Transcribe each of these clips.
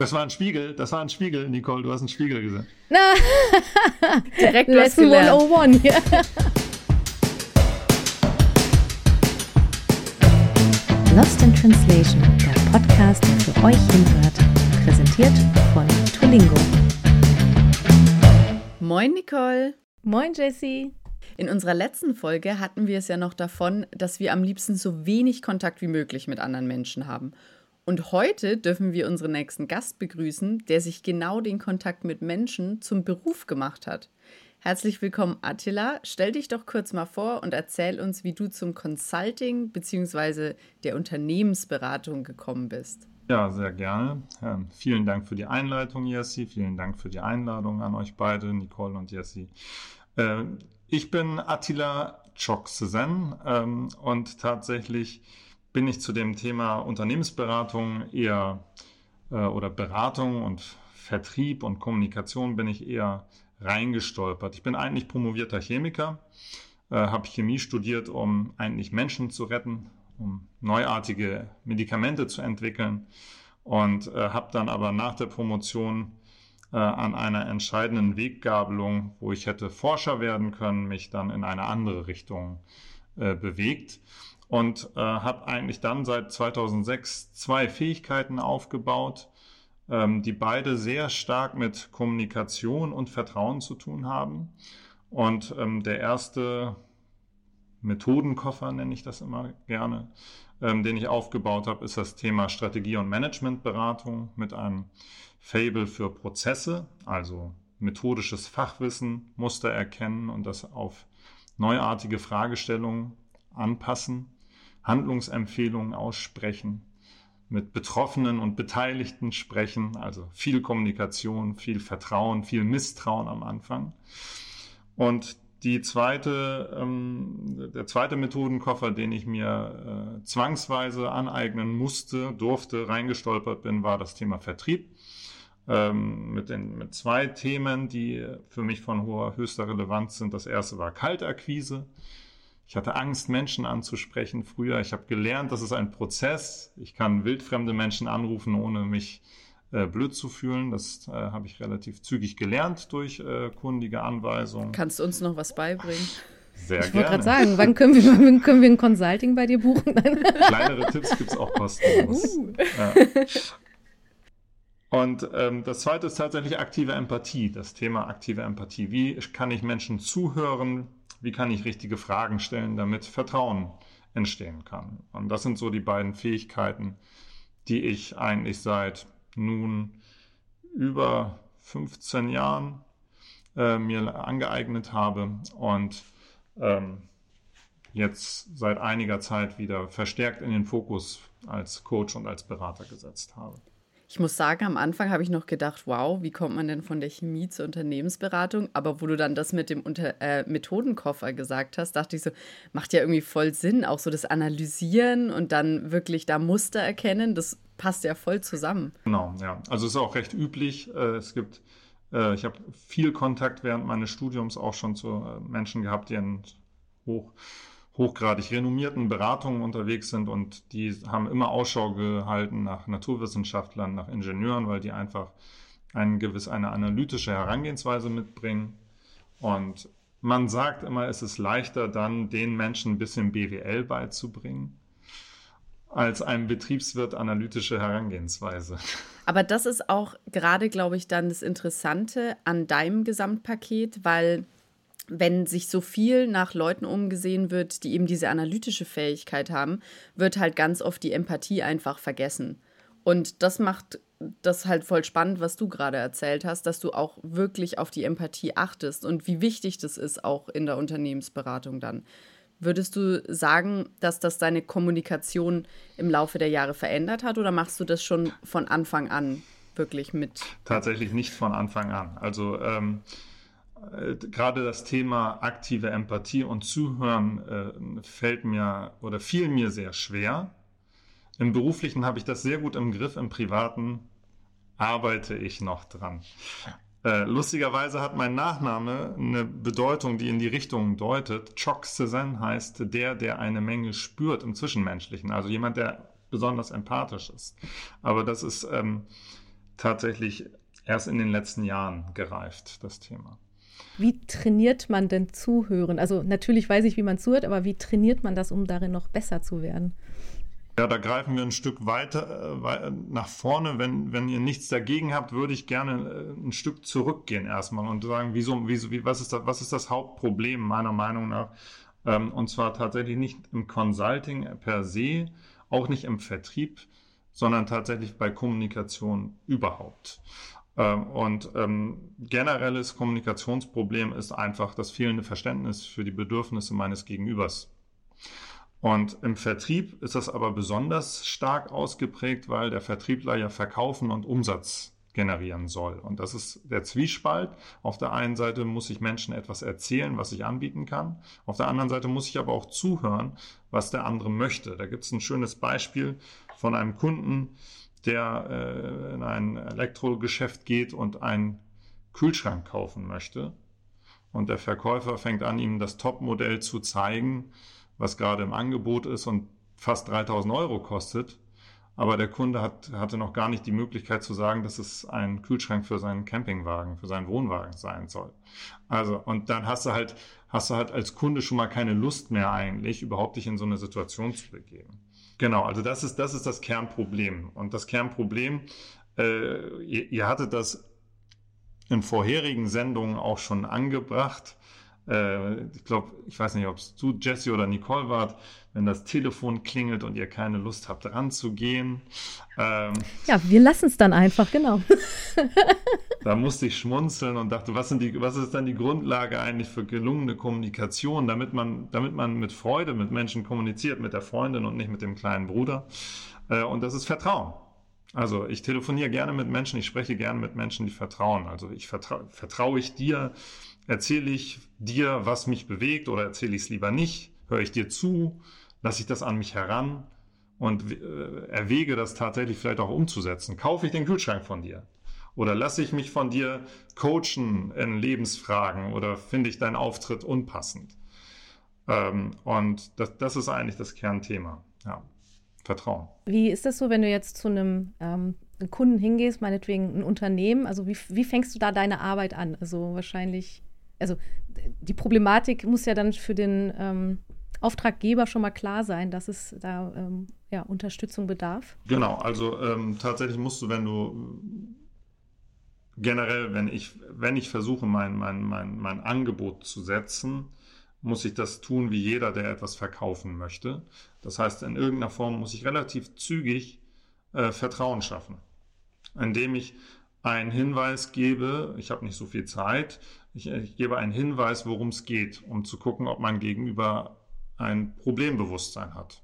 Das war ein Spiegel, das war ein Spiegel, Nicole, du hast einen Spiegel gesehen. Na, Direkt Lesson gelernt. 101 hier. Lost in Translation, der Podcast, der für euch hinhört. Präsentiert von Tulingo. Moin, Nicole. Moin, Jessie. In unserer letzten Folge hatten wir es ja noch davon, dass wir am liebsten so wenig Kontakt wie möglich mit anderen Menschen haben. Und heute dürfen wir unseren nächsten Gast begrüßen, der sich genau den Kontakt mit Menschen zum Beruf gemacht hat. Herzlich willkommen, Attila. Stell dich doch kurz mal vor und erzähl uns, wie du zum Consulting bzw. der Unternehmensberatung gekommen bist. Ja, sehr gerne. Ähm, vielen Dank für die Einleitung, Jessie. Vielen Dank für die Einladung an euch beide, Nicole und Jessie. Äh, ich bin Attila Çoksezen ähm, und tatsächlich bin ich zu dem Thema Unternehmensberatung eher äh, oder Beratung und Vertrieb und Kommunikation bin ich eher reingestolpert. Ich bin eigentlich promovierter Chemiker, äh, habe Chemie studiert, um eigentlich Menschen zu retten, um neuartige Medikamente zu entwickeln und äh, habe dann aber nach der Promotion äh, an einer entscheidenden Weggabelung, wo ich hätte Forscher werden können, mich dann in eine andere Richtung äh, bewegt und äh, habe eigentlich dann seit 2006 zwei Fähigkeiten aufgebaut, ähm, die beide sehr stark mit Kommunikation und Vertrauen zu tun haben. Und ähm, der erste Methodenkoffer, nenne ich das immer gerne, ähm, den ich aufgebaut habe, ist das Thema Strategie- und Managementberatung mit einem Fable für Prozesse, also methodisches Fachwissen, Muster erkennen und das auf neuartige Fragestellungen anpassen, Handlungsempfehlungen aussprechen, mit Betroffenen und Beteiligten sprechen, also viel Kommunikation, viel Vertrauen, viel Misstrauen am Anfang. Und die zweite, ähm, der zweite Methodenkoffer, den ich mir äh, zwangsweise aneignen musste, durfte, reingestolpert bin, war das Thema Vertrieb. Ähm, mit, den, mit zwei Themen, die für mich von hoher, höchster Relevanz sind. Das erste war Kaltakquise. Ich hatte Angst, Menschen anzusprechen früher. Ich habe gelernt, das ist ein Prozess. Ich kann wildfremde Menschen anrufen, ohne mich äh, blöd zu fühlen. Das äh, habe ich relativ zügig gelernt durch äh, kundige Anweisungen. Kannst du uns noch was beibringen? Sehr Ich wollte gerne. gerade sagen, wann können, wir, wann können wir ein Consulting bei dir buchen? Kleinere Tipps gibt es auch kostenlos. Uh. Ja. Und ähm, das zweite ist tatsächlich aktive Empathie, das Thema aktive Empathie. Wie kann ich Menschen zuhören? Wie kann ich richtige Fragen stellen, damit Vertrauen entstehen kann? Und das sind so die beiden Fähigkeiten, die ich eigentlich seit nun über 15 Jahren äh, mir angeeignet habe und ähm, jetzt seit einiger Zeit wieder verstärkt in den Fokus als Coach und als Berater gesetzt habe. Ich muss sagen, am Anfang habe ich noch gedacht, wow, wie kommt man denn von der Chemie zur Unternehmensberatung? Aber wo du dann das mit dem Unter äh, Methodenkoffer gesagt hast, dachte ich so, macht ja irgendwie voll Sinn, auch so das Analysieren und dann wirklich da Muster erkennen, das passt ja voll zusammen. Genau, ja. Also es ist auch recht üblich. Äh, Es gibt, äh, ich habe viel Kontakt während meines Studiums auch schon zu äh, Menschen gehabt, die in hoch, hochgradig renommierten Beratungen unterwegs sind und die haben immer Ausschau gehalten nach Naturwissenschaftlern, nach Ingenieuren, weil die einfach ein gewiss eine analytische Herangehensweise mitbringen. Und man sagt immer, es ist leichter dann den Menschen ein bisschen BWL beizubringen, als einem Betriebswirt analytische Herangehensweise. Aber das ist auch gerade, glaube ich, dann das Interessante an deinem Gesamtpaket, weil wenn sich so viel nach Leuten umgesehen wird, die eben diese analytische Fähigkeit haben, wird halt ganz oft die Empathie einfach vergessen. Und das macht das halt voll spannend, was du gerade erzählt hast, dass du auch wirklich auf die Empathie achtest und wie wichtig das ist auch in der Unternehmensberatung dann. Würdest du sagen, dass das deine Kommunikation im Laufe der Jahre verändert hat oder machst du das schon von Anfang an wirklich mit? Tatsächlich nicht von Anfang an. Also ähm, äh, gerade das Thema aktive Empathie und Zuhören äh, fällt mir oder fiel mir sehr schwer. Im beruflichen habe ich das sehr gut im Griff, im privaten arbeite ich noch dran. Äh, lustigerweise hat mein Nachname eine Bedeutung, die in die Richtung deutet. Chok Sezen heißt der, der eine Menge spürt im Zwischenmenschlichen, also jemand, der besonders empathisch ist. Aber das ist ähm, tatsächlich erst in den letzten Jahren gereift, das Thema. Wie trainiert man denn Zuhören? Also natürlich weiß ich, wie man zuhört, aber wie trainiert man das, um darin noch besser zu werden? Ja, da greifen wir ein Stück weiter äh, nach vorne. Wenn, wenn ihr nichts dagegen habt, würde ich gerne äh, ein Stück zurückgehen erstmal und sagen, wieso, wieso, wie, was, ist das, was ist das Hauptproblem meiner Meinung nach? Ähm, und zwar tatsächlich nicht im Consulting per se, auch nicht im Vertrieb, sondern tatsächlich bei Kommunikation überhaupt. Ähm, und ähm, generelles Kommunikationsproblem ist einfach das fehlende Verständnis für die Bedürfnisse meines Gegenübers. Und im Vertrieb ist das aber besonders stark ausgeprägt, weil der Vertriebler ja verkaufen und Umsatz generieren soll. Und das ist der Zwiespalt. Auf der einen Seite muss ich Menschen etwas erzählen, was ich anbieten kann. Auf der anderen Seite muss ich aber auch zuhören, was der andere möchte. Da gibt es ein schönes Beispiel von einem Kunden, der äh, in ein Elektrogeschäft geht und einen Kühlschrank kaufen möchte. Und der Verkäufer fängt an, ihm das Topmodell zu zeigen, was gerade im Angebot ist und fast 3000 Euro kostet. Aber der Kunde hat, hatte noch gar nicht die Möglichkeit zu sagen, dass es ein Kühlschrank für seinen Campingwagen, für seinen Wohnwagen sein soll. Also, und dann hast du halt, hast du halt als Kunde schon mal keine Lust mehr eigentlich, überhaupt dich in so eine Situation zu begeben. Genau, also das ist, das ist das Kernproblem. Und das Kernproblem, äh, ihr, ihr hattet das in vorherigen Sendungen auch schon angebracht äh, ich glaube, ich weiß nicht, ob es du, Jesse oder Nicole wart, wenn das Telefon klingelt und ihr keine Lust habt, ranzugehen. Ähm, ja, wir lassen es dann einfach, genau. da musste ich schmunzeln und dachte, was, sind die, was ist dann die Grundlage eigentlich für gelungene Kommunikation, damit man, damit man mit Freude mit Menschen kommuniziert, mit der Freundin und nicht mit dem kleinen Bruder. Äh, und das ist Vertrauen. Also ich telefoniere gerne mit Menschen, ich spreche gerne mit Menschen, die vertrauen. Also ich vertraue, vertraue ich dir, Erzähle ich dir, was mich bewegt oder erzähle ich es lieber nicht? Höre ich dir zu? Lasse ich das an mich heran? Und äh, erwäge das tatsächlich vielleicht auch umzusetzen. Kaufe ich den Kühlschrank von dir? Oder lasse ich mich von dir coachen in Lebensfragen? Oder finde ich deinen Auftritt unpassend? Ähm, und das, das ist eigentlich das Kernthema. Ja. Vertrauen. Wie ist das so, wenn du jetzt zu einem ähm, Kunden hingehst, meinetwegen ein Unternehmen? Also wie, wie fängst du da deine Arbeit an? Also wahrscheinlich also die Problematik muss ja dann für den ähm, Auftraggeber schon mal klar sein, dass es da ähm, ja, Unterstützung bedarf. Genau, also ähm, tatsächlich musst du, wenn du generell, wenn ich, wenn ich versuche, mein, mein, mein, mein Angebot zu setzen, muss ich das tun wie jeder, der etwas verkaufen möchte. Das heißt, in irgendeiner Form muss ich relativ zügig äh, Vertrauen schaffen, indem ich einen Hinweis gebe, ich habe nicht so viel Zeit, ich, ich gebe einen Hinweis, worum es geht, um zu gucken, ob mein Gegenüber ein Problembewusstsein hat.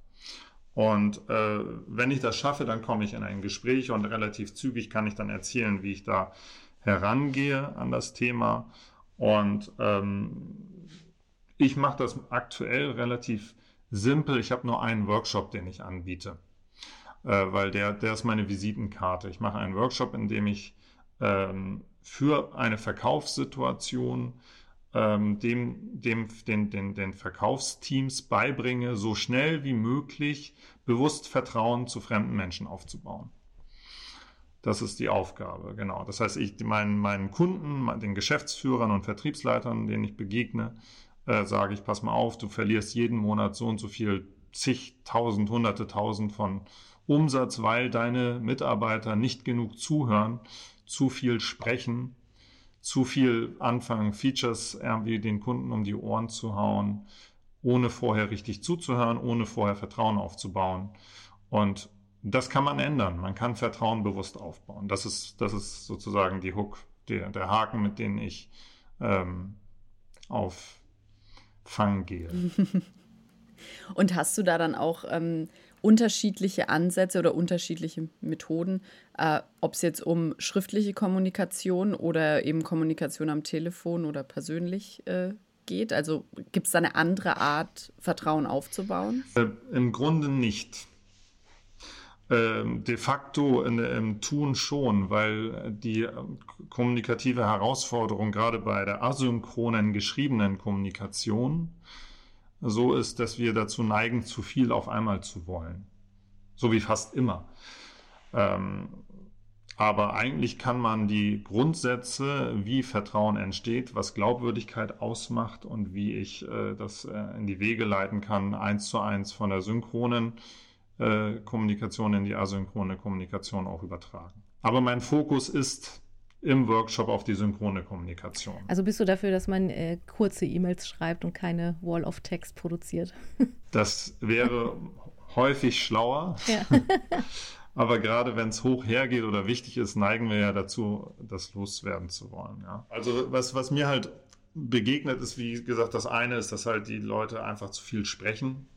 Und äh, wenn ich das schaffe, dann komme ich in ein Gespräch und relativ zügig kann ich dann erzählen, wie ich da herangehe an das Thema. Und ähm, ich mache das aktuell relativ simpel. Ich habe nur einen Workshop, den ich anbiete, äh, weil der, der ist meine Visitenkarte. Ich mache einen Workshop, in dem ich ähm, für eine Verkaufssituation ähm, dem, dem, den, den, den Verkaufsteams beibringe, so schnell wie möglich bewusst Vertrauen zu fremden Menschen aufzubauen. Das ist die Aufgabe, genau. Das heißt, ich meinen, meinen Kunden, den Geschäftsführern und Vertriebsleitern, denen ich begegne, äh, sage ich, pass mal auf, du verlierst jeden Monat so und so viel, zigtausend, hunderte tausend von Umsatz, weil deine Mitarbeiter nicht genug zuhören zu viel sprechen, zu viel anfangen, Features irgendwie den Kunden um die Ohren zu hauen, ohne vorher richtig zuzuhören, ohne vorher Vertrauen aufzubauen. Und das kann man ändern. Man kann Vertrauen bewusst aufbauen. Das ist, das ist sozusagen die Hook, der, der Haken, mit dem ich ähm, auf Fang gehe. Und hast du da dann auch ähm, unterschiedliche Ansätze oder unterschiedliche Methoden, äh, ob es jetzt um schriftliche Kommunikation oder eben Kommunikation am Telefon oder persönlich äh, geht? Also gibt es da eine andere Art, Vertrauen aufzubauen? Äh, Im Grunde nicht. Ähm, de facto im Tun schon, weil die kommunikative Herausforderung gerade bei der asynchronen geschriebenen Kommunikation so ist, dass wir dazu neigen, zu viel auf einmal zu wollen. So wie fast immer. Ähm, aber eigentlich kann man die Grundsätze, wie Vertrauen entsteht, was Glaubwürdigkeit ausmacht und wie ich äh, das äh, in die Wege leiten kann, eins zu eins von der synchronen äh, Kommunikation in die asynchrone Kommunikation auch übertragen. Aber mein Fokus ist im Workshop auf die synchrone Kommunikation. Also bist du dafür, dass man äh, kurze E-Mails schreibt und keine Wall of Text produziert? Das wäre häufig schlauer. Ja. Aber gerade wenn es hoch hergeht oder wichtig ist, neigen wir ja dazu, das loswerden zu wollen. Ja. Also was, was mir halt begegnet ist, wie gesagt, das eine ist, dass halt die Leute einfach zu viel sprechen.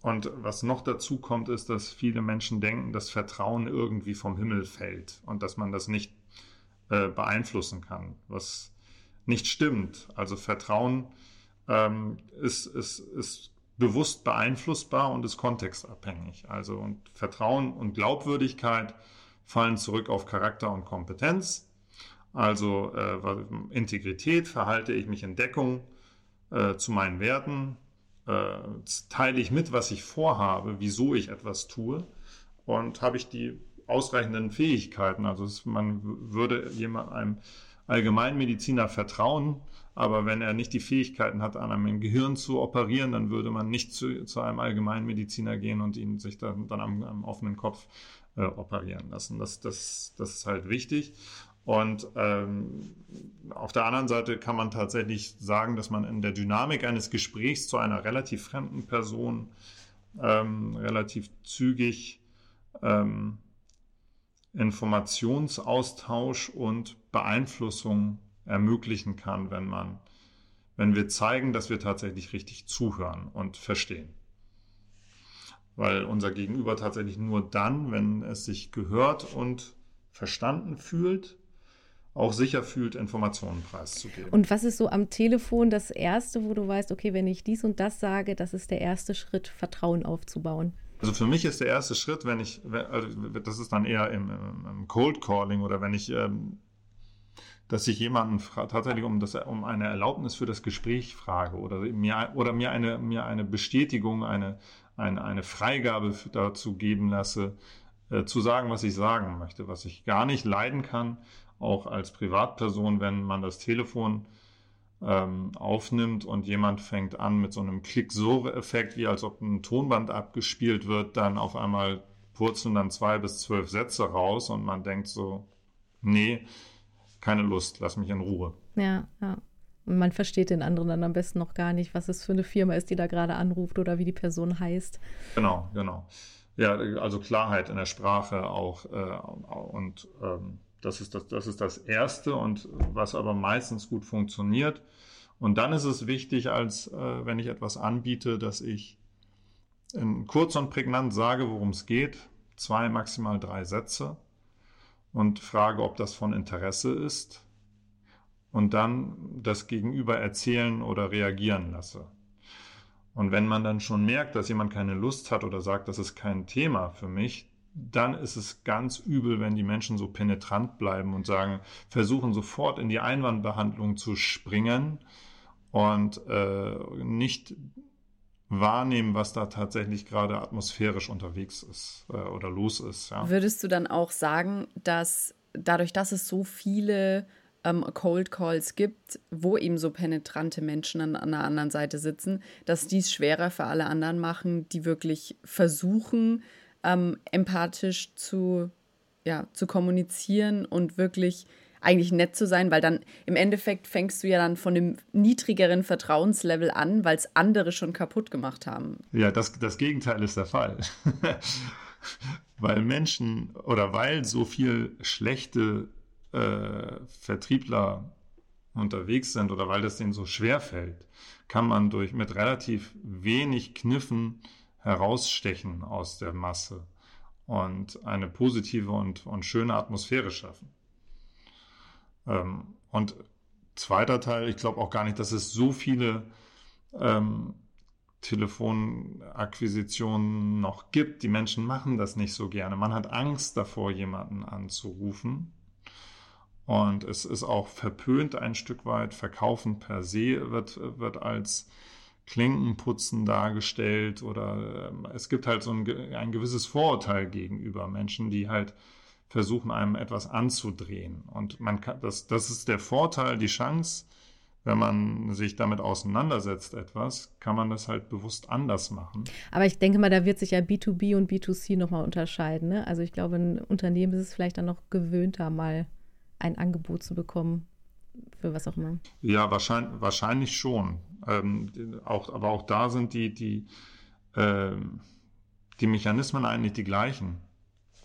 Und was noch dazu kommt, ist, dass viele Menschen denken, dass Vertrauen irgendwie vom Himmel fällt und dass man das nicht äh, beeinflussen kann, was nicht stimmt. Also Vertrauen ähm, ist, ist, ist bewusst beeinflussbar und ist kontextabhängig. Also und Vertrauen und Glaubwürdigkeit fallen zurück auf Charakter und Kompetenz. Also äh, Integrität, verhalte ich mich in Deckung äh, zu meinen Werten, äh, teile ich mit, was ich vorhabe, wieso ich etwas tue und habe ich die ausreichenden Fähigkeiten. Also es, man würde jemand einem Allgemeinmediziner vertrauen, aber wenn er nicht die Fähigkeiten hat, an einem Gehirn zu operieren, dann würde man nicht zu, zu einem Allgemeinmediziner gehen und ihn sich dann, dann am, am offenen Kopf äh, operieren lassen. Das, das, das ist halt wichtig. Und ähm, auf der anderen Seite kann man tatsächlich sagen, dass man in der Dynamik eines Gesprächs zu einer relativ fremden Person ähm, relativ zügig ähm, Informationsaustausch und Beeinflussung ermöglichen kann, wenn man, wenn wir zeigen, dass wir tatsächlich richtig zuhören und verstehen. Weil unser Gegenüber tatsächlich nur dann, wenn es sich gehört und verstanden fühlt, auch sicher fühlt, Informationen preiszugeben. Und was ist so am Telefon das Erste, wo du weißt, okay, wenn ich dies und das sage, das ist der erste Schritt, Vertrauen aufzubauen? Also für mich ist der erste Schritt, wenn ich, also das ist dann eher im, im Cold Calling oder wenn ich ähm, dass ich jemanden tatsächlich um, das, um eine Erlaubnis für das Gespräch frage oder mir, oder mir, eine, mir eine Bestätigung, eine, eine, eine Freigabe dazu geben lasse, äh, zu sagen, was ich sagen möchte, was ich gar nicht leiden kann, auch als Privatperson, wenn man das Telefon ähm, aufnimmt und jemand fängt an mit so einem Klick-So-Effekt, wie als ob ein Tonband abgespielt wird, dann auf einmal purzeln dann zwei bis zwölf Sätze raus und man denkt so, nee, keine Lust, lass mich in Ruhe. Ja, ja. Und man versteht den anderen dann am besten noch gar nicht, was es für eine Firma ist, die da gerade anruft oder wie die Person heißt. Genau, genau. Ja, also Klarheit in der Sprache auch. Äh, und ähm, das, ist das, das ist das Erste und was aber meistens gut funktioniert. Und dann ist es wichtig, als äh, wenn ich etwas anbiete, dass ich kurz und prägnant sage, worum es geht. Zwei, maximal drei Sätze und frage, ob das von Interesse ist und dann das Gegenüber erzählen oder reagieren lasse. Und wenn man dann schon merkt, dass jemand keine Lust hat oder sagt, das ist kein Thema für mich, dann ist es ganz übel, wenn die Menschen so penetrant bleiben und sagen, versuchen sofort in die Einwandbehandlung zu springen und äh, nicht wahrnehmen, was da tatsächlich gerade atmosphärisch unterwegs ist äh, oder los ist. Ja. Würdest du dann auch sagen, dass dadurch, dass es so viele ähm, Cold Calls gibt, wo eben so penetrante Menschen an, an der anderen Seite sitzen, dass dies schwerer für alle anderen machen, die wirklich versuchen, ähm, empathisch zu, ja, zu kommunizieren und wirklich eigentlich nett zu sein, weil dann im Endeffekt fängst du ja dann von dem niedrigeren Vertrauenslevel an, weil es andere schon kaputt gemacht haben. Ja, das, das Gegenteil ist der Fall. weil Menschen oder weil so viel schlechte äh, Vertriebler unterwegs sind oder weil das denen so schwer fällt, kann man durch mit relativ wenig Kniffen herausstechen aus der Masse und eine positive und, und schöne Atmosphäre schaffen. Ähm, und zweiter Teil, ich glaube auch gar nicht, dass es so viele ähm, Telefonakquisitionen noch gibt. Die Menschen machen das nicht so gerne. Man hat Angst davor, jemanden anzurufen. Und es ist auch verpönt ein Stück weit. Verkaufen per se wird, wird als Klinkenputzen dargestellt oder ähm, es gibt halt so ein, ein gewisses Vorurteil gegenüber Menschen, die halt versuchen, einem etwas anzudrehen. Und man kann, das, das ist der Vorteil, die Chance, wenn man sich damit auseinandersetzt, etwas, kann man das halt bewusst anders machen. Aber ich denke mal, da wird sich ja B2B und B2C nochmal unterscheiden. Ne? Also ich glaube, ein Unternehmen ist es vielleicht dann noch gewöhnter, mal ein Angebot zu bekommen, für was auch immer. Ja, wahrscheinlich, wahrscheinlich schon. Ähm, auch, aber auch da sind die, die, äh, die Mechanismen eigentlich die gleichen.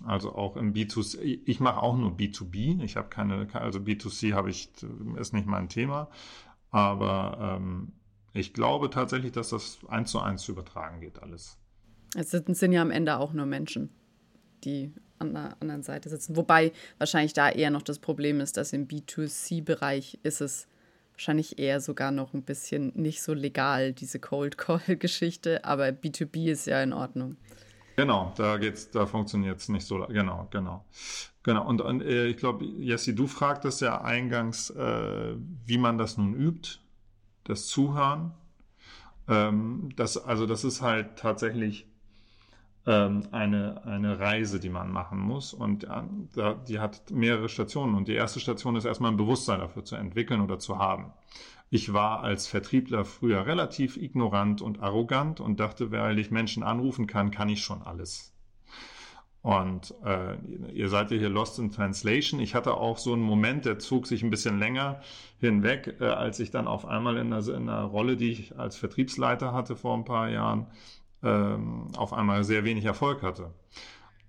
Also auch im B2C. Ich mache auch nur B2B. Ich habe keine, also B2C habe ich, ist nicht mein Thema. Aber ähm, ich glaube tatsächlich, dass das eins zu eins zu übertragen geht, alles. Es sind, sind ja am Ende auch nur Menschen, die an der anderen Seite sitzen. Wobei wahrscheinlich da eher noch das Problem ist, dass im B2C-Bereich ist es wahrscheinlich eher sogar noch ein bisschen nicht so legal, diese Cold Call-Geschichte, aber B2B ist ja in Ordnung. Genau, da geht's, da funktioniert es nicht so. Genau, genau. Genau. Und, und äh, ich glaube, Jessie, du fragtest ja eingangs, äh, wie man das nun übt, das Zuhören. Ähm, das, also das ist halt tatsächlich ähm, eine, eine Reise, die man machen muss. Und ja, die hat mehrere Stationen. Und die erste Station ist erstmal ein Bewusstsein dafür zu entwickeln oder zu haben. Ich war als Vertriebler früher relativ ignorant und arrogant und dachte, weil ich Menschen anrufen kann, kann ich schon alles. Und äh, ihr seid ja hier Lost in Translation. Ich hatte auch so einen Moment, der zog sich ein bisschen länger hinweg, äh, als ich dann auf einmal in einer, in einer Rolle, die ich als Vertriebsleiter hatte vor ein paar Jahren, ähm, auf einmal sehr wenig Erfolg hatte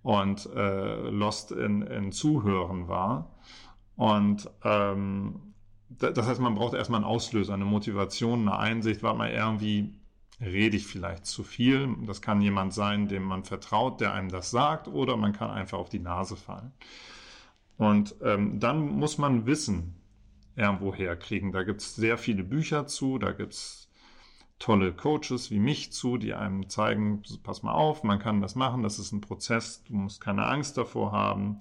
und äh, lost in, in Zuhören war. Und ähm, das heißt, man braucht erstmal einen Auslöser, eine Motivation, eine Einsicht, weil man irgendwie rede ich vielleicht zu viel. Das kann jemand sein, dem man vertraut, der einem das sagt, oder man kann einfach auf die Nase fallen. Und ähm, dann muss man Wissen irgendwo herkriegen. Da gibt es sehr viele Bücher zu, da gibt es tolle Coaches wie mich zu, die einem zeigen, pass mal auf, man kann das machen, das ist ein Prozess, du musst keine Angst davor haben.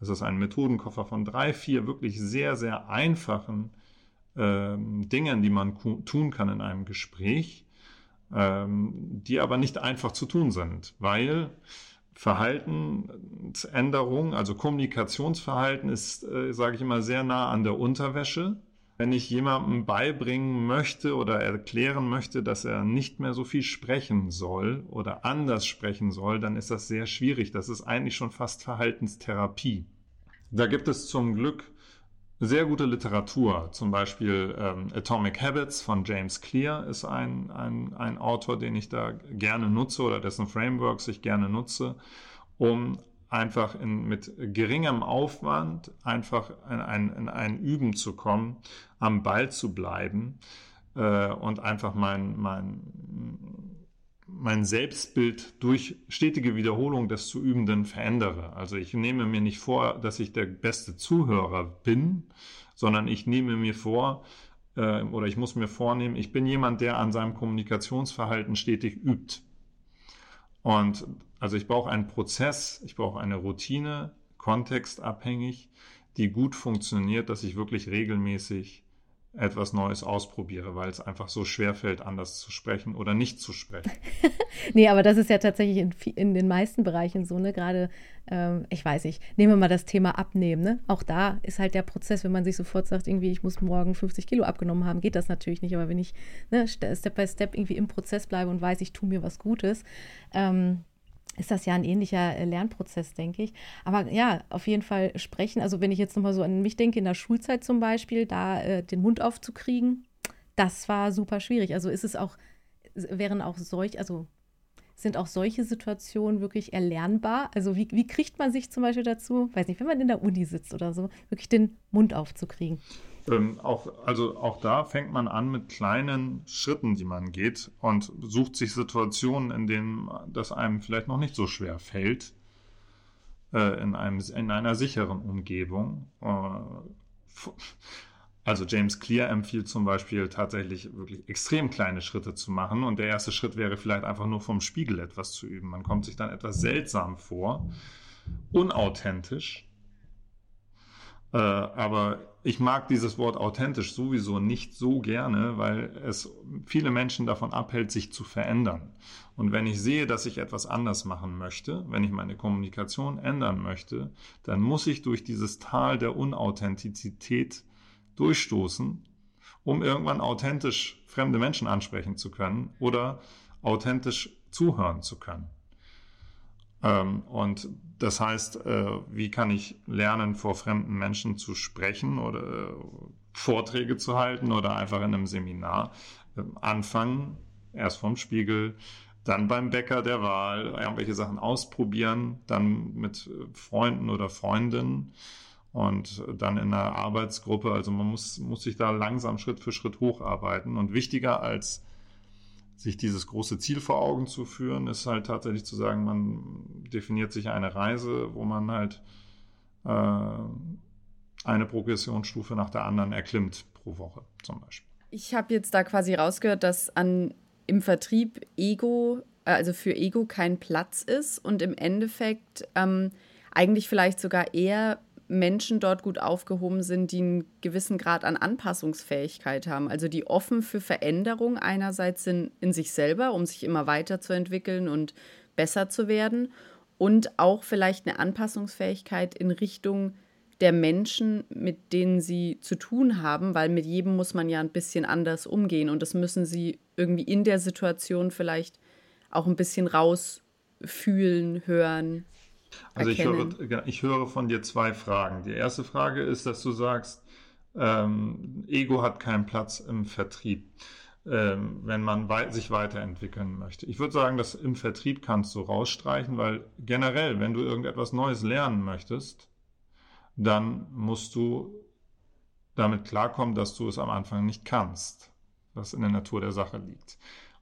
Es ist ein Methodenkoffer von drei, vier wirklich sehr, sehr einfachen ähm, Dingen, die man tun kann in einem Gespräch, ähm, die aber nicht einfach zu tun sind, weil Verhaltensänderung, also Kommunikationsverhalten ist, äh, sage ich immer, sehr nah an der Unterwäsche wenn ich jemandem beibringen möchte oder erklären möchte, dass er nicht mehr so viel sprechen soll oder anders sprechen soll, dann ist das sehr schwierig. Das ist eigentlich schon fast Verhaltenstherapie. Da gibt es zum Glück sehr gute Literatur. Zum Beispiel ähm, Atomic Habits von James Clear ist ein, ein, ein Autor, den ich da gerne nutze oder dessen Frameworks ich gerne nutze, um einfach in, mit geringem Aufwand einfach in ein, in ein Üben zu kommen, am Ball zu bleiben äh, und einfach mein, mein, mein Selbstbild durch stetige Wiederholung des zu Übenden verändere. Also ich nehme mir nicht vor, dass ich der beste Zuhörer bin, sondern ich nehme mir vor, äh, oder ich muss mir vornehmen, ich bin jemand, der an seinem Kommunikationsverhalten stetig übt. Und also ich brauche einen Prozess, ich brauche eine Routine, kontextabhängig, die gut funktioniert, dass ich wirklich regelmäßig etwas Neues ausprobiere, weil es einfach so schwer fällt, anders zu sprechen oder nicht zu sprechen. nee, aber das ist ja tatsächlich in, in den meisten Bereichen so, ne? Gerade, ähm, ich weiß nicht, nehmen wir mal das Thema Abnehmen, ne? Auch da ist halt der Prozess, wenn man sich sofort sagt, irgendwie, ich muss morgen 50 Kilo abgenommen haben, geht das natürlich nicht. Aber wenn ich ne, Step by Step irgendwie im Prozess bleibe und weiß, ich tue mir was Gutes, ähm, ist das ja ein ähnlicher äh, Lernprozess, denke ich. Aber ja, auf jeden Fall sprechen. Also wenn ich jetzt nochmal so an mich denke, in der Schulzeit zum Beispiel, da äh, den Mund aufzukriegen, das war super schwierig. Also ist es auch, wären auch solch, also sind auch solche Situationen wirklich erlernbar? Also wie, wie kriegt man sich zum Beispiel dazu, weiß nicht, wenn man in der Uni sitzt oder so, wirklich den Mund aufzukriegen? Ähm, auch, also auch da fängt man an mit kleinen Schritten, die man geht und sucht sich Situationen, in denen das einem vielleicht noch nicht so schwer fällt, äh, in, einem, in einer sicheren Umgebung. Äh, also James Clear empfiehlt zum Beispiel tatsächlich wirklich extrem kleine Schritte zu machen und der erste Schritt wäre vielleicht einfach nur vom Spiegel etwas zu üben. Man kommt sich dann etwas seltsam vor, unauthentisch, äh, aber ich mag dieses Wort authentisch sowieso nicht so gerne, weil es viele Menschen davon abhält, sich zu verändern. Und wenn ich sehe, dass ich etwas anders machen möchte, wenn ich meine Kommunikation ändern möchte, dann muss ich durch dieses Tal der Unauthentizität durchstoßen, um irgendwann authentisch fremde Menschen ansprechen zu können oder authentisch zuhören zu können. Ähm, und das heißt, äh, wie kann ich lernen, vor fremden Menschen zu sprechen oder äh, Vorträge zu halten oder einfach in einem Seminar? Ähm, anfangen, erst vom Spiegel, dann beim Bäcker der Wahl, irgendwelche Sachen ausprobieren, dann mit Freunden oder Freundinnen und dann in einer Arbeitsgruppe. Also man muss, muss sich da langsam Schritt für Schritt hocharbeiten. Und wichtiger als sich dieses große Ziel vor Augen zu führen, ist halt tatsächlich zu sagen, man definiert sich eine Reise, wo man halt äh, eine Progressionsstufe nach der anderen erklimmt pro Woche zum Beispiel. Ich habe jetzt da quasi rausgehört, dass an, im Vertrieb Ego, äh, also für Ego kein Platz ist und im Endeffekt ähm, eigentlich vielleicht sogar eher Menschen dort gut aufgehoben sind, die einen gewissen Grad an Anpassungsfähigkeit haben. Also die offen für Veränderung einerseits sind in sich selber, um sich immer weiterzuentwickeln und besser zu werden. Und auch vielleicht eine Anpassungsfähigkeit in Richtung der Menschen, mit denen sie zu tun haben, weil mit jedem muss man ja ein bisschen anders umgehen und das müssen sie irgendwie in der Situation vielleicht auch ein bisschen rausfühlen, hören, also ich höre, ich höre von dir zwei Fragen. Die erste Frage ist, dass du sagst, ähm, Ego hat keinen Platz im Vertrieb, ähm, wenn man wei sich weiterentwickeln möchte. Ich würde sagen, dass im Vertrieb kannst du rausstreichen, weil generell, wenn du irgendetwas Neues lernen möchtest, dann musst du damit klarkommen, dass du es am Anfang nicht kannst, was in der Natur der Sache liegt.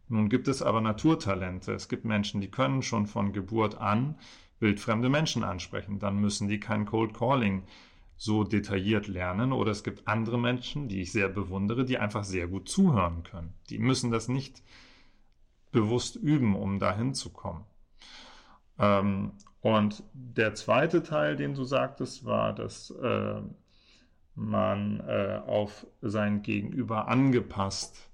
Nun gibt es aber Naturtalente. Es gibt Menschen, die können schon von Geburt an wildfremde Menschen ansprechen. Dann müssen die kein Cold Calling so detailliert lernen. Oder es gibt andere Menschen, die ich sehr bewundere, die einfach sehr gut zuhören können. Die müssen das nicht bewusst üben, um dahin zu kommen. Ähm, und der zweite Teil, den du sagtest, war, dass äh, man äh, auf sein Gegenüber angepasst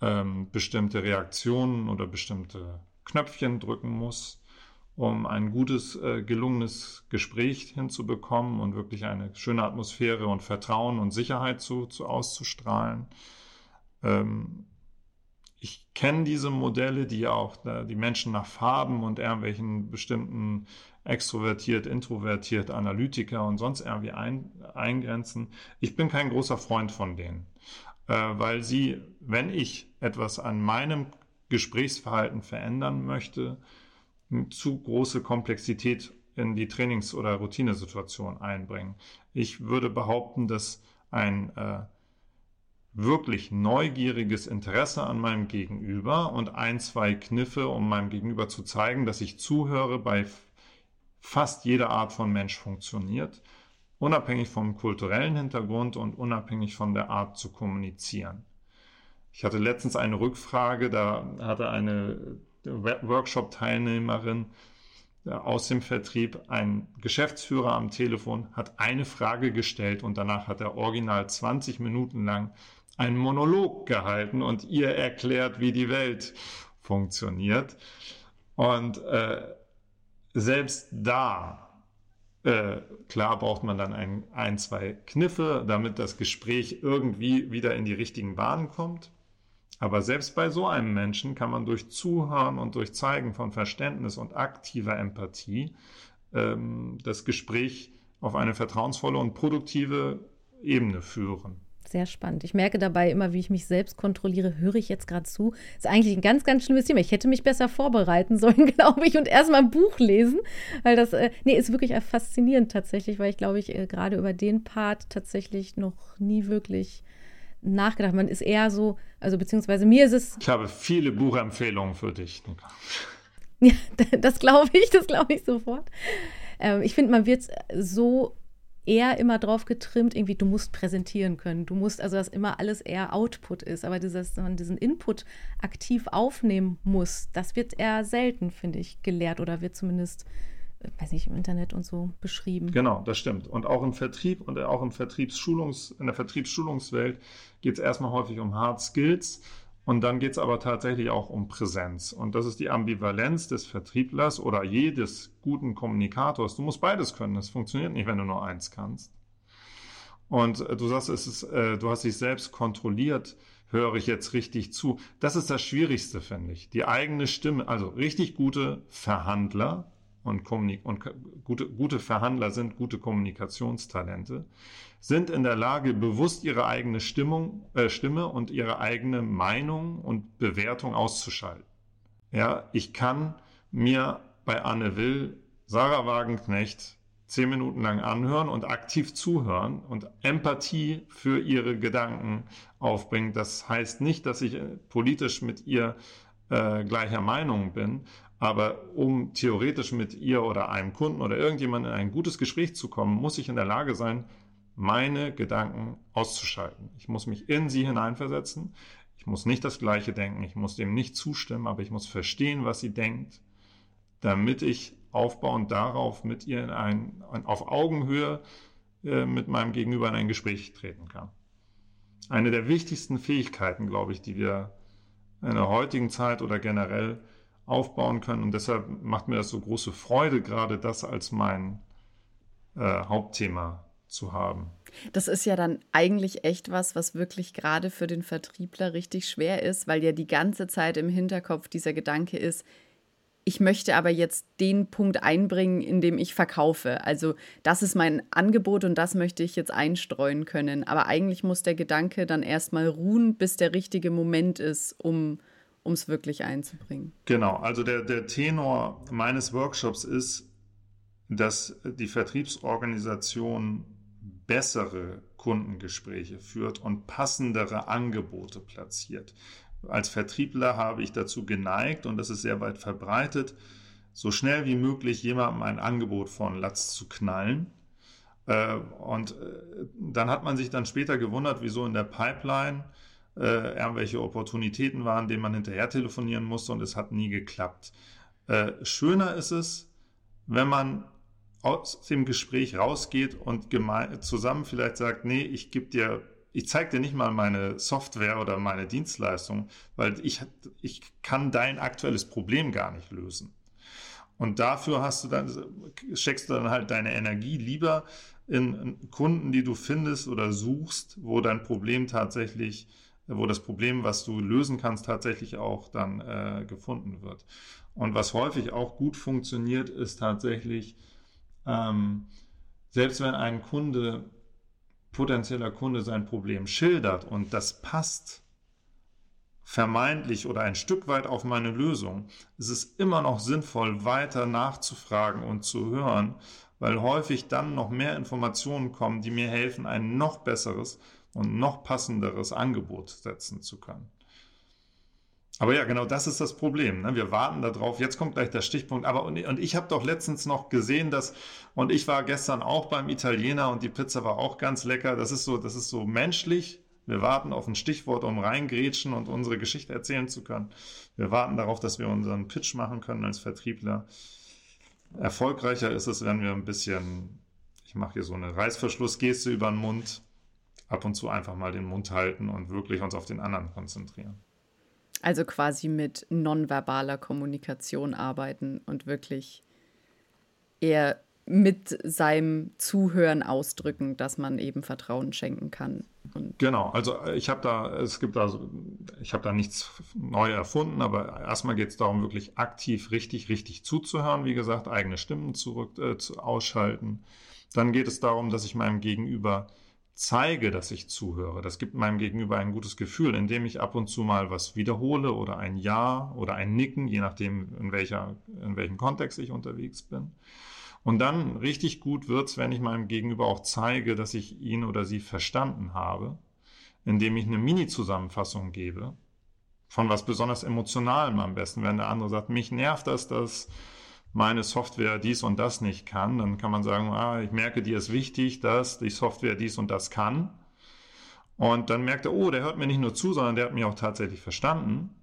ähm, bestimmte Reaktionen oder bestimmte Knöpfchen drücken muss um ein gutes, äh, gelungenes Gespräch hinzubekommen und wirklich eine schöne Atmosphäre und Vertrauen und Sicherheit zu, zu auszustrahlen. Ähm, ich kenne diese Modelle, die auch äh, die Menschen nach Farben und irgendwelchen bestimmten extrovertiert, introvertiert, Analytiker und sonst irgendwie ein, eingrenzen. Ich bin kein großer Freund von denen, äh, weil sie, wenn ich etwas an meinem Gesprächsverhalten verändern möchte, zu große Komplexität in die Trainings- oder Routinesituation einbringen. Ich würde behaupten, dass ein äh, wirklich neugieriges Interesse an meinem Gegenüber und ein, zwei Kniffe, um meinem Gegenüber zu zeigen, dass ich zuhöre, bei fast jeder Art von Mensch funktioniert, unabhängig vom kulturellen Hintergrund und unabhängig von der Art zu kommunizieren. Ich hatte letztens eine Rückfrage, da hatte eine Workshop-Teilnehmerin äh, aus dem Vertrieb, ein Geschäftsführer am Telefon, hat eine Frage gestellt und danach hat er original 20 Minuten lang einen Monolog gehalten und ihr erklärt, wie die Welt funktioniert. Und äh, selbst da, äh, klar braucht man dann ein, ein, zwei Kniffe, damit das Gespräch irgendwie wieder in die richtigen Bahnen kommt. Aber selbst bei so einem Menschen kann man durch Zuhören und durch Zeigen von Verständnis und aktiver Empathie ähm, das Gespräch auf eine vertrauensvolle und produktive Ebene führen. Sehr spannend. Ich merke dabei immer, wie ich mich selbst kontrolliere. Höre ich jetzt gerade zu? Ist eigentlich ein ganz, ganz schlimmes Thema. Ich hätte mich besser vorbereiten sollen, glaube ich, und erstmal ein Buch lesen. Weil das, äh, nee, ist wirklich faszinierend tatsächlich, weil ich glaube, ich äh, gerade über den Part tatsächlich noch nie wirklich nachgedacht. Man ist eher so, also beziehungsweise mir ist es. Ich habe viele Buchempfehlungen für dich. Ja, das glaube ich, das glaube ich sofort. Ähm, ich finde, man wird so eher immer drauf getrimmt, irgendwie, du musst präsentieren können. Du musst, also dass immer alles eher Output ist, aber dieses, man diesen Input aktiv aufnehmen muss, das wird eher selten, finde ich, gelehrt oder wird zumindest weiß nicht, im Internet und so beschrieben. Genau, das stimmt. Und auch im Vertrieb und auch im Vertriebsschulungs, in der Vertriebsschulungswelt geht es erstmal häufig um Hard Skills. Und dann geht es aber tatsächlich auch um Präsenz. Und das ist die Ambivalenz des Vertrieblers oder jedes guten Kommunikators. Du musst beides können. Das funktioniert nicht, wenn du nur eins kannst. Und äh, du sagst, es ist, äh, du hast dich selbst kontrolliert höre ich jetzt richtig zu. Das ist das Schwierigste, finde ich. Die eigene Stimme, also richtig gute Verhandler und, und gute, gute Verhandler sind gute Kommunikationstalente, sind in der Lage, bewusst ihre eigene Stimmung, äh, Stimme und ihre eigene Meinung und Bewertung auszuschalten. Ja, ich kann mir bei Anne Will, Sarah Wagenknecht, zehn Minuten lang anhören und aktiv zuhören und Empathie für ihre Gedanken aufbringen. Das heißt nicht, dass ich äh, politisch mit ihr äh, gleicher Meinung bin, aber um theoretisch mit ihr oder einem Kunden oder irgendjemandem in ein gutes Gespräch zu kommen, muss ich in der Lage sein, meine Gedanken auszuschalten. Ich muss mich in sie hineinversetzen. Ich muss nicht das Gleiche denken. Ich muss dem nicht zustimmen, aber ich muss verstehen, was sie denkt, damit ich aufbauend darauf mit ihr in ein, auf Augenhöhe äh, mit meinem Gegenüber in ein Gespräch treten kann. Eine der wichtigsten Fähigkeiten, glaube ich, die wir in der heutigen Zeit oder generell aufbauen können. Und deshalb macht mir das so große Freude, gerade das als mein äh, Hauptthema zu haben. Das ist ja dann eigentlich echt was, was wirklich gerade für den Vertriebler richtig schwer ist, weil ja die ganze Zeit im Hinterkopf dieser Gedanke ist, ich möchte aber jetzt den Punkt einbringen, in dem ich verkaufe. Also das ist mein Angebot und das möchte ich jetzt einstreuen können. Aber eigentlich muss der Gedanke dann erstmal ruhen, bis der richtige Moment ist, um es wirklich einzubringen. Genau, also der, der Tenor meines Workshops ist, dass die Vertriebsorganisation bessere Kundengespräche führt und passendere Angebote platziert als Vertriebler habe ich dazu geneigt, und das ist sehr weit verbreitet, so schnell wie möglich jemandem ein Angebot von Latz zu knallen. Äh, und äh, dann hat man sich dann später gewundert, wieso in der Pipeline äh, irgendwelche Opportunitäten waren, denen man hinterher telefonieren musste und es hat nie geklappt. schöner ist es, wenn man aus dem Gespräch rausgeht und zusammen vielleicht sagt, nee, ich gebe dir ich zeige dir nicht mal meine Software oder meine Dienstleistung, weil ich, ich kann dein aktuelles Problem gar nicht lösen. Und dafür hast du dann, steckst du dann halt deine Energie lieber in Kunden, die du findest oder suchst, wo dein Problem tatsächlich, wo das Problem, was du lösen kannst, tatsächlich auch dann äh, gefunden wird. Und was häufig auch gut funktioniert, ist tatsächlich, ähm, selbst wenn ein Kunde potenzieller Kunde sein Problem schildert und das passt vermeintlich oder ein Stück weit auf meine Lösung, ist es immer noch sinnvoll, weiter nachzufragen und zu hören, weil häufig dann noch mehr Informationen kommen, die mir helfen, ein noch besseres und noch passenderes Angebot setzen zu können. Aber ja, genau das ist das Problem. Ne? Wir warten darauf. Jetzt kommt gleich der Stichpunkt. Aber und, und ich habe doch letztens noch gesehen, dass und ich war gestern auch beim Italiener und die Pizza war auch ganz lecker. Das ist so, das ist so menschlich. Wir warten auf ein Stichwort, um reingrätschen und unsere Geschichte erzählen zu können. Wir warten darauf, dass wir unseren Pitch machen können als Vertriebler. Erfolgreicher ist es, wenn wir ein bisschen, ich mache hier so eine Reißverschlussgeste über den Mund, ab und zu einfach mal den Mund halten und wirklich uns auf den anderen konzentrieren. Also quasi mit nonverbaler Kommunikation arbeiten und wirklich eher mit seinem Zuhören ausdrücken, dass man eben Vertrauen schenken kann. Und genau, also ich habe da, es gibt da, ich habe da nichts neu erfunden, aber erstmal geht es darum, wirklich aktiv richtig, richtig zuzuhören, wie gesagt, eigene Stimmen zurück äh, zu, ausschalten. Dann geht es darum, dass ich meinem Gegenüber zeige, dass ich zuhöre. Das gibt meinem Gegenüber ein gutes Gefühl, indem ich ab und zu mal was wiederhole oder ein Ja oder ein Nicken, je nachdem, in, welcher, in welchem Kontext ich unterwegs bin. Und dann richtig gut wird's, wenn ich meinem Gegenüber auch zeige, dass ich ihn oder sie verstanden habe, indem ich eine Mini-Zusammenfassung gebe von was besonders Emotionalem am besten. Wenn der andere sagt, mich nervt das, dass meine Software dies und das nicht kann, dann kann man sagen, ah, ich merke, dir ist wichtig, dass die Software dies und das kann. Und dann merkt er, oh, der hört mir nicht nur zu, sondern der hat mich auch tatsächlich verstanden.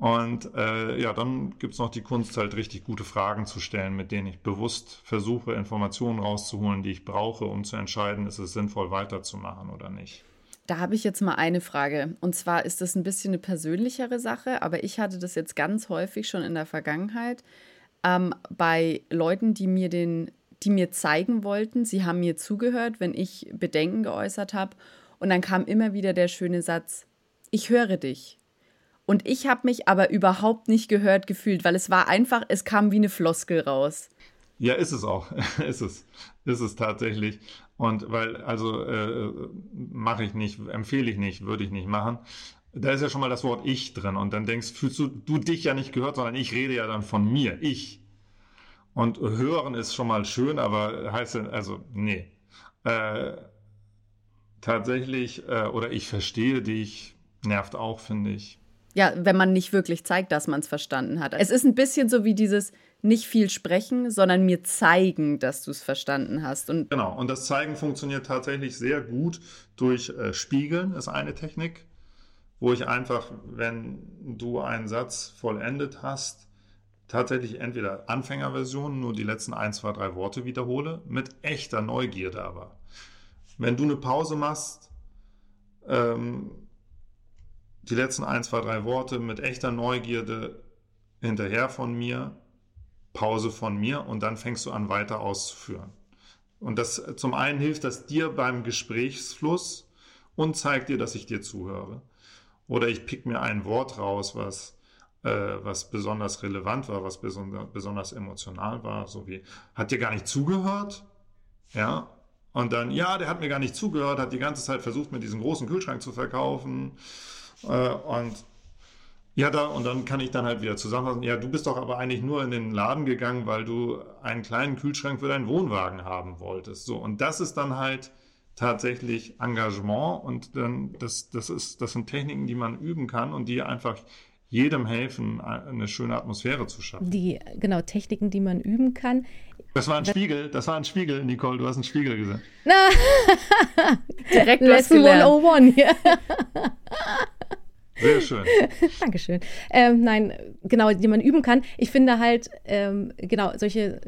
Und äh, ja, dann gibt es noch die Kunst, halt richtig gute Fragen zu stellen, mit denen ich bewusst versuche, Informationen rauszuholen, die ich brauche, um zu entscheiden, ist es sinnvoll weiterzumachen oder nicht. Da habe ich jetzt mal eine Frage. Und zwar ist das ein bisschen eine persönlichere Sache, aber ich hatte das jetzt ganz häufig schon in der Vergangenheit ähm, bei Leuten, die mir den, die mir zeigen wollten, sie haben mir zugehört, wenn ich Bedenken geäußert habe. Und dann kam immer wieder der schöne Satz: Ich höre dich. Und ich habe mich aber überhaupt nicht gehört gefühlt, weil es war einfach, es kam wie eine Floskel raus. Ja, ist es auch. ist es. Ist es tatsächlich. Und weil, also äh, mache ich nicht, empfehle ich nicht, würde ich nicht machen. Da ist ja schon mal das Wort ich drin. Und dann denkst, fühlst du, du dich ja nicht gehört, sondern ich rede ja dann von mir, ich. Und hören ist schon mal schön, aber heißt also, nee. Äh, tatsächlich, äh, oder ich verstehe dich, nervt auch, finde ich. Ja, wenn man nicht wirklich zeigt, dass man es verstanden hat. Es ist ein bisschen so wie dieses nicht viel sprechen, sondern mir zeigen, dass du es verstanden hast. Und genau, und das Zeigen funktioniert tatsächlich sehr gut durch äh, Spiegeln, ist eine Technik, wo ich einfach, wenn du einen Satz vollendet hast, tatsächlich entweder Anfängerversion, nur die letzten ein, zwei, drei Worte wiederhole, mit echter Neugierde aber. Wenn du eine Pause machst, ähm, die letzten ein, zwei, drei Worte mit echter Neugierde hinterher von mir, Pause von mir und dann fängst du an weiter auszuführen. Und das zum einen hilft das dir beim Gesprächsfluss und zeigt dir, dass ich dir zuhöre. Oder ich pick mir ein Wort raus, was, äh, was besonders relevant war, was besonders, besonders emotional war, so wie, hat dir gar nicht zugehört? Ja. Und dann, ja, der hat mir gar nicht zugehört, hat die ganze Zeit versucht, mir diesen großen Kühlschrank zu verkaufen. Äh, und ja, da, und dann kann ich dann halt wieder zusammenfassen, ja, du bist doch aber eigentlich nur in den Laden gegangen, weil du einen kleinen Kühlschrank für deinen Wohnwagen haben wolltest. So, und das ist dann halt tatsächlich Engagement und dann, das, das ist, das sind Techniken, die man üben kann und die einfach jedem helfen, eine schöne Atmosphäre zu schaffen. Die, genau, Techniken, die man üben kann. Das war ein Spiegel, das war ein Spiegel, Nicole, du hast einen Spiegel gesehen. Na, direkt Lesson 101 hier. Sehr schön. Dankeschön. Ähm, nein, genau, die man üben kann. Ich finde halt, ähm, genau, solche,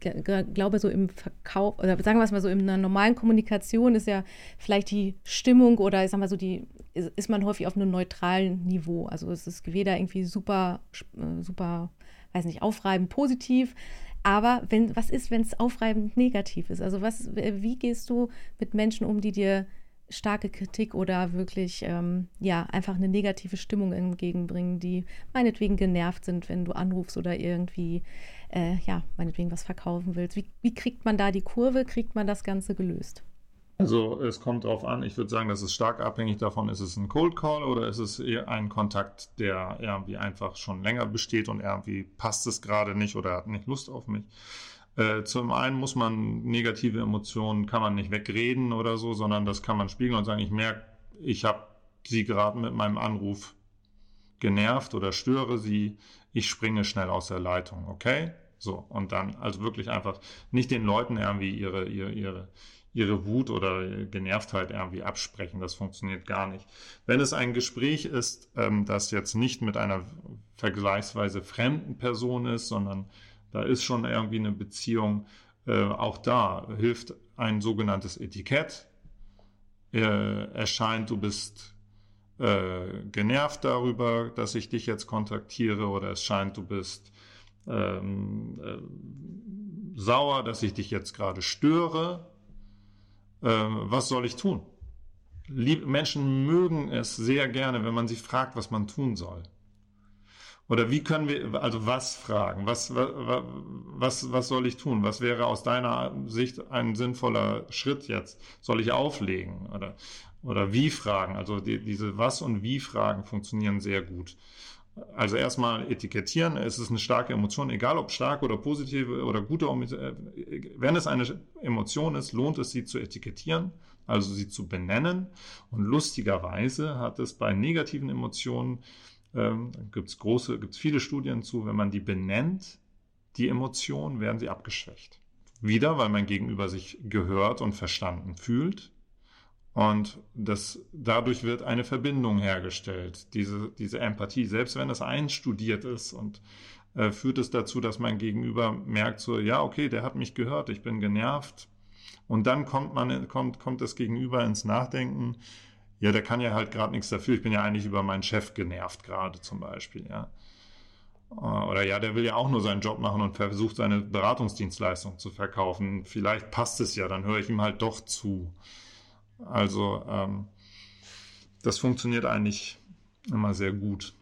äh, glaube so im Verkauf, oder sagen wir es mal so, in einer normalen Kommunikation ist ja vielleicht die Stimmung oder ich sag mal so, die ist, ist man häufig auf einem neutralen Niveau. Also es ist weder irgendwie super, äh, super, weiß nicht, aufreibend positiv, aber wenn, was ist, wenn es aufreibend negativ ist? Also was, wie gehst du mit Menschen um, die dir starke Kritik oder wirklich ähm, ja einfach eine negative Stimmung entgegenbringen, die meinetwegen genervt sind, wenn du anrufst oder irgendwie äh, ja meinetwegen was verkaufen willst. Wie, wie kriegt man da die Kurve? Kriegt man das Ganze gelöst? Also es kommt darauf an, ich würde sagen, das ist stark abhängig davon, ist es ein Cold Call oder ist es eher ein Kontakt, der irgendwie einfach schon länger besteht und irgendwie passt es gerade nicht oder hat nicht Lust auf mich. Äh, zum einen muss man negative Emotionen, kann man nicht wegreden oder so, sondern das kann man spiegeln und sagen, ich merke, ich habe sie gerade mit meinem Anruf genervt oder störe sie, ich springe schnell aus der Leitung, okay? So, und dann also wirklich einfach nicht den Leuten irgendwie ihre, ihre, ihre, ihre Wut oder Genervtheit irgendwie absprechen. Das funktioniert gar nicht. Wenn es ein Gespräch ist, ähm, das jetzt nicht mit einer vergleichsweise fremden Person ist, sondern da ist schon irgendwie eine Beziehung. Äh, auch da hilft ein sogenanntes Etikett. Äh, erscheint, du bist äh, genervt darüber, dass ich dich jetzt kontaktiere oder es scheint, du bist ähm, äh, sauer, dass ich dich jetzt gerade störe. Ähm, was soll ich tun? Lieb Menschen mögen es sehr gerne, wenn man sie fragt, was man tun soll. Oder wie können wir, also was fragen? Was, was, was soll ich tun? Was wäre aus deiner Sicht ein sinnvoller Schritt jetzt? Soll ich auflegen? Oder, oder wie fragen? Also die, diese Was- und Wie-Fragen funktionieren sehr gut. Also erstmal etikettieren, es ist eine starke Emotion, egal ob stark oder positive oder gute, äh, wenn es eine Emotion ist, lohnt es sie zu etikettieren, also sie zu benennen. Und lustigerweise hat es bei negativen Emotionen ähm, gibt es große, gibt es viele Studien zu, wenn man die benennt, die Emotionen, werden sie abgeschwächt. Wieder, weil mein Gegenüber sich gehört und verstanden fühlt Und das, dadurch wird eine Verbindung hergestellt, diese, diese Empathie. Selbst wenn es einstudiert ist und äh, führt es dazu, dass mein Gegenüber merkt so, ja, okay, der hat mich gehört, ich bin genervt. Und dann kommt man, kommt, kommt das Gegenüber ins Nachdenken, ja, der kann ja halt gerade nichts dafür. Ich bin ja eigentlich über meinen Chef genervt gerade zum Beispiel, ja. Äh, oder ja, der will ja auch nur seinen Job machen und versucht seine Beratungsdienstleistung zu verkaufen. Vielleicht passt es ja, dann höre ich ihm halt doch zu. Also ähm, das funktioniert eigentlich immer sehr gut.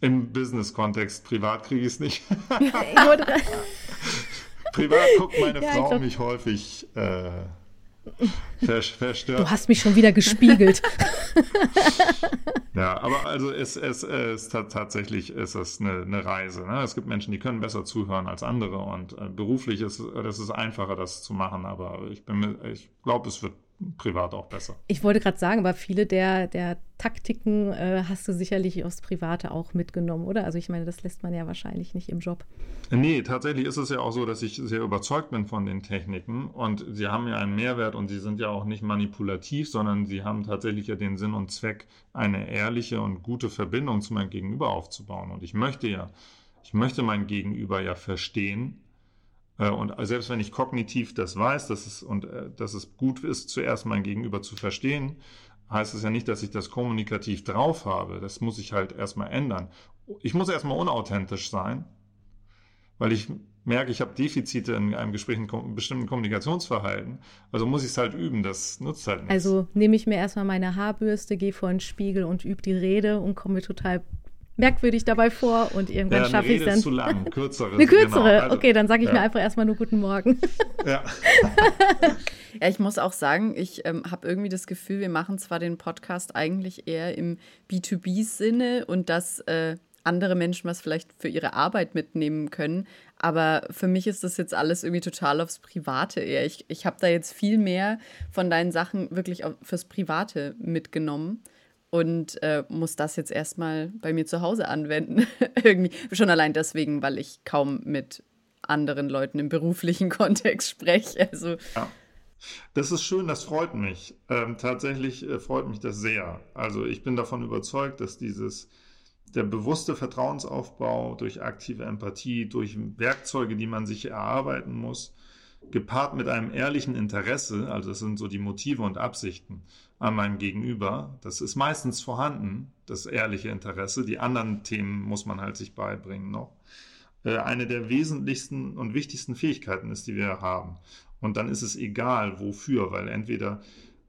Im Business-Kontext, privat kriege ich es nicht. privat guckt meine ja, Frau glaub... mich häufig äh, verstört. Du hast mich schon wieder gespiegelt. ja, aber also es, es, es tatsächlich ist es eine, eine Reise. Ne? Es gibt Menschen, die können besser zuhören als andere und äh, beruflich ist es einfacher, das zu machen. Aber ich ich glaube, es wird privat auch besser. Ich wollte gerade sagen, aber viele der, der Taktiken äh, hast du sicherlich aufs Private auch mitgenommen, oder? Also ich meine, das lässt man ja wahrscheinlich nicht im Job. Nee, tatsächlich ist es ja auch so, dass ich sehr überzeugt bin von den Techniken und sie haben ja einen Mehrwert und sie sind ja auch nicht manipulativ, sondern sie haben tatsächlich ja den Sinn und Zweck, eine ehrliche und gute Verbindung zu meinem Gegenüber aufzubauen. Und ich möchte ja, ich möchte mein Gegenüber ja verstehen und selbst wenn ich kognitiv das weiß, dass es, und, äh, dass es gut ist, zuerst mein Gegenüber zu verstehen, heißt es ja nicht, dass ich das kommunikativ drauf habe. Das muss ich halt erstmal ändern. Ich muss erstmal unauthentisch sein, weil ich merke, ich habe Defizite in einem Gespräch, in bestimmten Kommunikationsverhalten. Also muss ich es halt üben, das nutzt halt nichts. Also nehme ich mir erstmal meine Haarbürste, gehe vor den Spiegel und übe die Rede und komme mir total merkwürdig dabei vor und irgendwann ja, schaffe ich es dann. zu lang, kürzere. Eine kürzere, genau. also, okay, dann sage ich ja. mir einfach erstmal nur Guten Morgen. Ja. ja, ich muss auch sagen, ich ähm, habe irgendwie das Gefühl, wir machen zwar den Podcast eigentlich eher im B2B-Sinne und dass äh, andere Menschen was vielleicht für ihre Arbeit mitnehmen können, aber für mich ist das jetzt alles irgendwie total aufs Private eher. Ich, ich habe da jetzt viel mehr von deinen Sachen wirklich fürs Private mitgenommen und äh, muss das jetzt erstmal bei mir zu Hause anwenden. Irgendwie schon allein deswegen, weil ich kaum mit anderen Leuten im beruflichen Kontext spreche. Also ja. Das ist schön, das freut mich. Ähm, tatsächlich äh, freut mich das sehr. Also ich bin davon überzeugt, dass dieses der bewusste Vertrauensaufbau durch aktive Empathie, durch Werkzeuge, die man sich erarbeiten muss, gepaart mit einem ehrlichen Interesse, also das sind so die Motive und Absichten an meinem Gegenüber, das ist meistens vorhanden, das ehrliche Interesse. Die anderen Themen muss man halt sich beibringen noch. Äh, eine der wesentlichsten und wichtigsten Fähigkeiten ist, die wir haben. Und dann ist es egal, wofür, weil entweder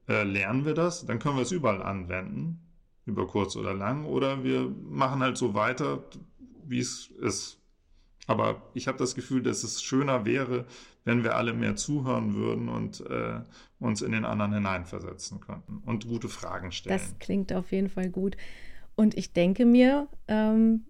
äh, lernen wir das, dann können wir es überall anwenden, über kurz oder lang, oder wir machen halt so weiter, wie es ist. Aber ich habe das Gefühl, dass es schöner wäre, wenn wir alle mehr zuhören würden und äh, uns in den anderen hineinversetzen könnten und gute Fragen stellen. Das klingt auf jeden Fall gut. Und ich denke mir, ähm,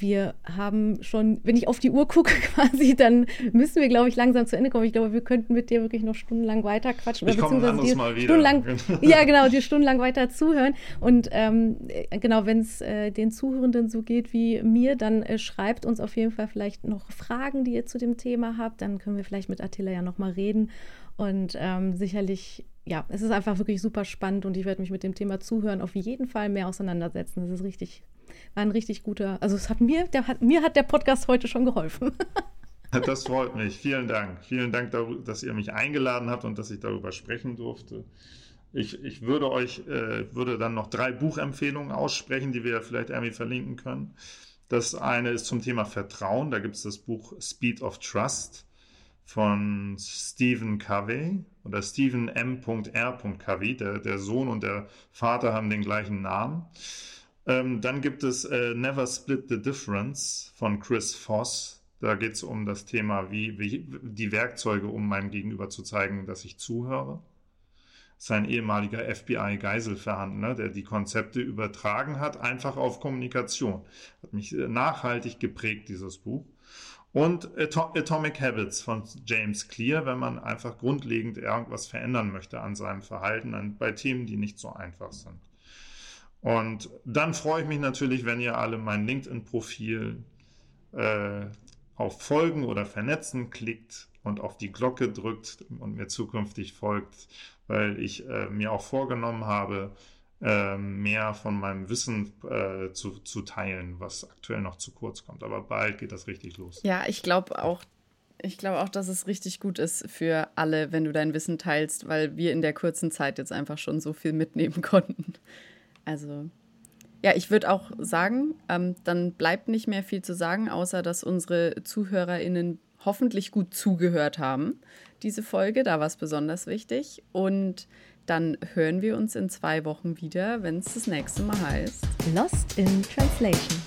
wir haben schon, wenn ich auf die Uhr gucke quasi, dann müssen wir, glaube ich, langsam zu Ende kommen. Ich glaube, wir könnten mit dir wirklich noch stundenlang weiter quatschen. Ich komme ein Mal wieder. Stundenlang, ja, genau, dir stundenlang weiter zuhören. Und ähm, genau, wenn es äh, den Zuhörenden so geht wie mir, dann äh, schreibt uns auf jeden Fall vielleicht noch Fragen, die ihr zu dem Thema habt. Dann können wir vielleicht mit Attila ja nochmal reden. Und ähm, sicherlich ja, es ist einfach wirklich super spannend und ich werde mich mit dem Thema Zuhören auf jeden Fall mehr auseinandersetzen. Das ist richtig, war ein richtig guter, also es hat mir, der hat, mir hat der Podcast heute schon geholfen. Das freut mich. Vielen Dank. Vielen Dank, dass ihr mich eingeladen habt und dass ich darüber sprechen durfte. Ich, ich würde euch, äh, würde dann noch drei Buchempfehlungen aussprechen, die wir vielleicht irgendwie verlinken können. Das eine ist zum Thema Vertrauen. Da gibt es das Buch Speed of Trust von Stephen Covey oder Stephen M.R. Covey. Der, der Sohn und der Vater haben den gleichen Namen. Ähm, dann gibt es äh, Never Split the Difference von Chris Voss. Da geht es um das Thema, wie, wie die Werkzeuge, um meinem Gegenüber zu zeigen, dass ich zuhöre. Sein ehemaliger FBI-Geiselverhandler, der die Konzepte übertragen hat, einfach auf Kommunikation. Hat mich äh, nachhaltig geprägt, dieses Buch. Und Atomic Habits von James Clear, wenn man einfach grundlegend irgendwas verändern möchte an seinem Verhalten, bei Themen, die nicht so einfach sind. Und dann freue ich mich natürlich, wenn ihr alle mein LinkedIn-Profil äh, auf Folgen oder Vernetzen klickt und auf die Glocke drückt und mir zukünftig folgt, weil ich äh, mir auch vorgenommen habe, äh, mehr von meinem Wissen äh, zu, zu teilen, was aktuell noch zu kurz kommt. Aber bald geht das richtig los. Ja, ich glaube auch, ich glaube auch, dass es richtig gut ist für alle, wenn du dein Wissen teilst, weil wir in der kurzen Zeit jetzt einfach schon so viel mitnehmen konnten. Also, ja, ich würde auch sagen, ähm, dann bleibt nicht mehr viel zu sagen, außer dass unsere ZuhörerInnen hoffentlich gut zugehört haben. Diese Folge, da war es besonders wichtig. Und dann hören wir uns in zwei Wochen wieder, wenn es das nächste Mal heißt Lost in Translation.